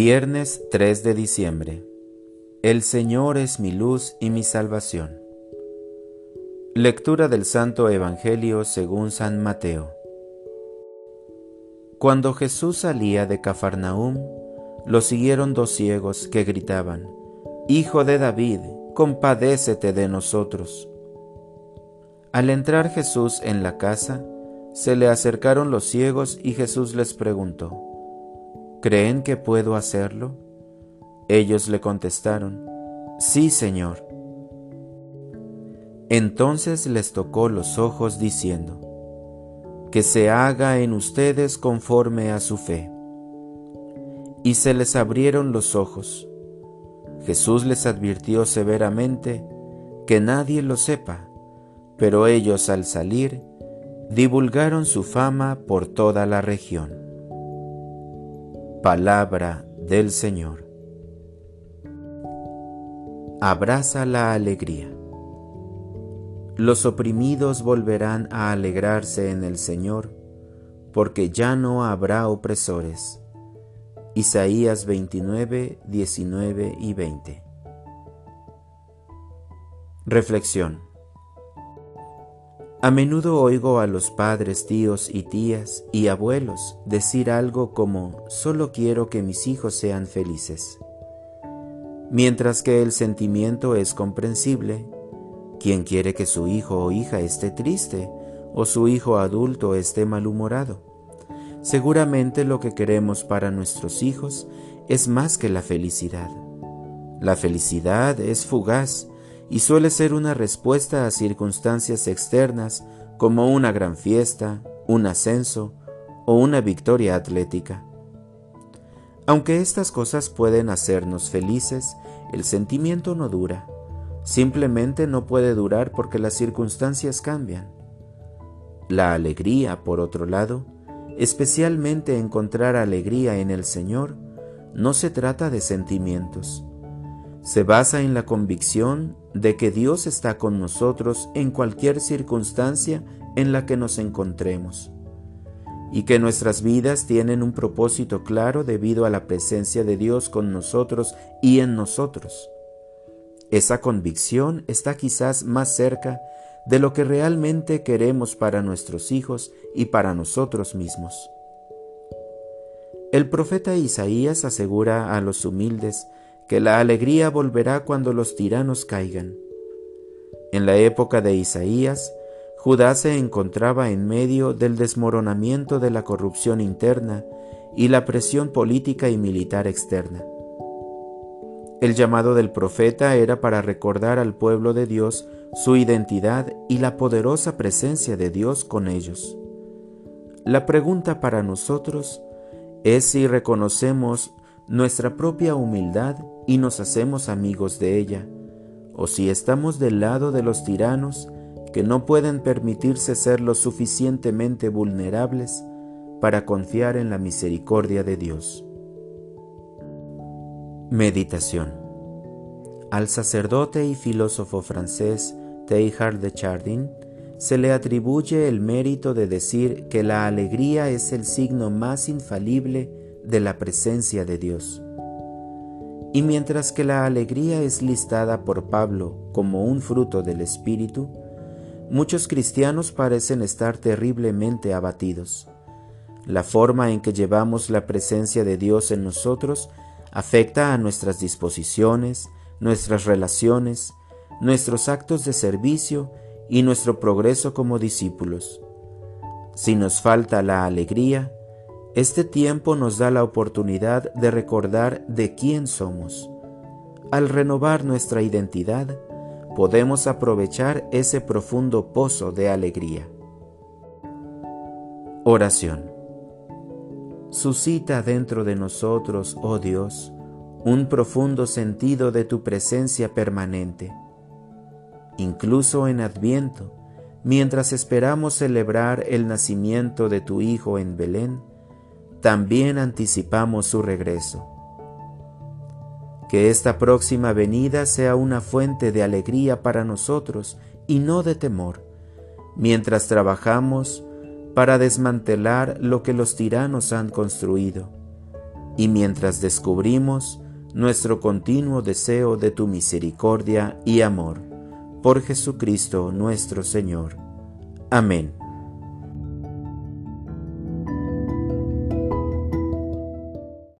Viernes 3 de diciembre. El Señor es mi luz y mi salvación. Lectura del Santo Evangelio según San Mateo. Cuando Jesús salía de Cafarnaúm, lo siguieron dos ciegos que gritaban, Hijo de David, compadécete de nosotros. Al entrar Jesús en la casa, se le acercaron los ciegos y Jesús les preguntó, ¿Creen que puedo hacerlo? Ellos le contestaron, Sí, Señor. Entonces les tocó los ojos diciendo, Que se haga en ustedes conforme a su fe. Y se les abrieron los ojos. Jesús les advirtió severamente que nadie lo sepa, pero ellos al salir divulgaron su fama por toda la región. Palabra del Señor. Abraza la alegría. Los oprimidos volverán a alegrarse en el Señor, porque ya no habrá opresores. Isaías 29, 19 y 20. Reflexión. A menudo oigo a los padres, tíos y tías y abuelos decir algo como solo quiero que mis hijos sean felices. Mientras que el sentimiento es comprensible, ¿quién quiere que su hijo o hija esté triste o su hijo adulto esté malhumorado? Seguramente lo que queremos para nuestros hijos es más que la felicidad. La felicidad es fugaz y suele ser una respuesta a circunstancias externas como una gran fiesta, un ascenso o una victoria atlética. Aunque estas cosas pueden hacernos felices, el sentimiento no dura. Simplemente no puede durar porque las circunstancias cambian. La alegría, por otro lado, especialmente encontrar alegría en el Señor, no se trata de sentimientos, se basa en la convicción de que Dios está con nosotros en cualquier circunstancia en la que nos encontremos y que nuestras vidas tienen un propósito claro debido a la presencia de Dios con nosotros y en nosotros. Esa convicción está quizás más cerca de lo que realmente queremos para nuestros hijos y para nosotros mismos. El profeta Isaías asegura a los humildes que la alegría volverá cuando los tiranos caigan. En la época de Isaías, Judá se encontraba en medio del desmoronamiento de la corrupción interna y la presión política y militar externa. El llamado del profeta era para recordar al pueblo de Dios su identidad y la poderosa presencia de Dios con ellos. La pregunta para nosotros es si reconocemos nuestra propia humildad y nos hacemos amigos de ella, o si estamos del lado de los tiranos que no pueden permitirse ser lo suficientemente vulnerables para confiar en la misericordia de Dios. Meditación Al sacerdote y filósofo francés Teilhard de Chardin se le atribuye el mérito de decir que la alegría es el signo más infalible de la presencia de Dios. Y mientras que la alegría es listada por Pablo como un fruto del Espíritu, muchos cristianos parecen estar terriblemente abatidos. La forma en que llevamos la presencia de Dios en nosotros afecta a nuestras disposiciones, nuestras relaciones, nuestros actos de servicio y nuestro progreso como discípulos. Si nos falta la alegría, este tiempo nos da la oportunidad de recordar de quién somos. Al renovar nuestra identidad, podemos aprovechar ese profundo pozo de alegría. Oración. Suscita dentro de nosotros, oh Dios, un profundo sentido de tu presencia permanente. Incluso en Adviento, mientras esperamos celebrar el nacimiento de tu Hijo en Belén, también anticipamos su regreso. Que esta próxima venida sea una fuente de alegría para nosotros y no de temor, mientras trabajamos para desmantelar lo que los tiranos han construido. y mientras descubrimos nuestro continuo deseo de tu misericordia y amor. Por Jesucristo nuestro Señor. Amén.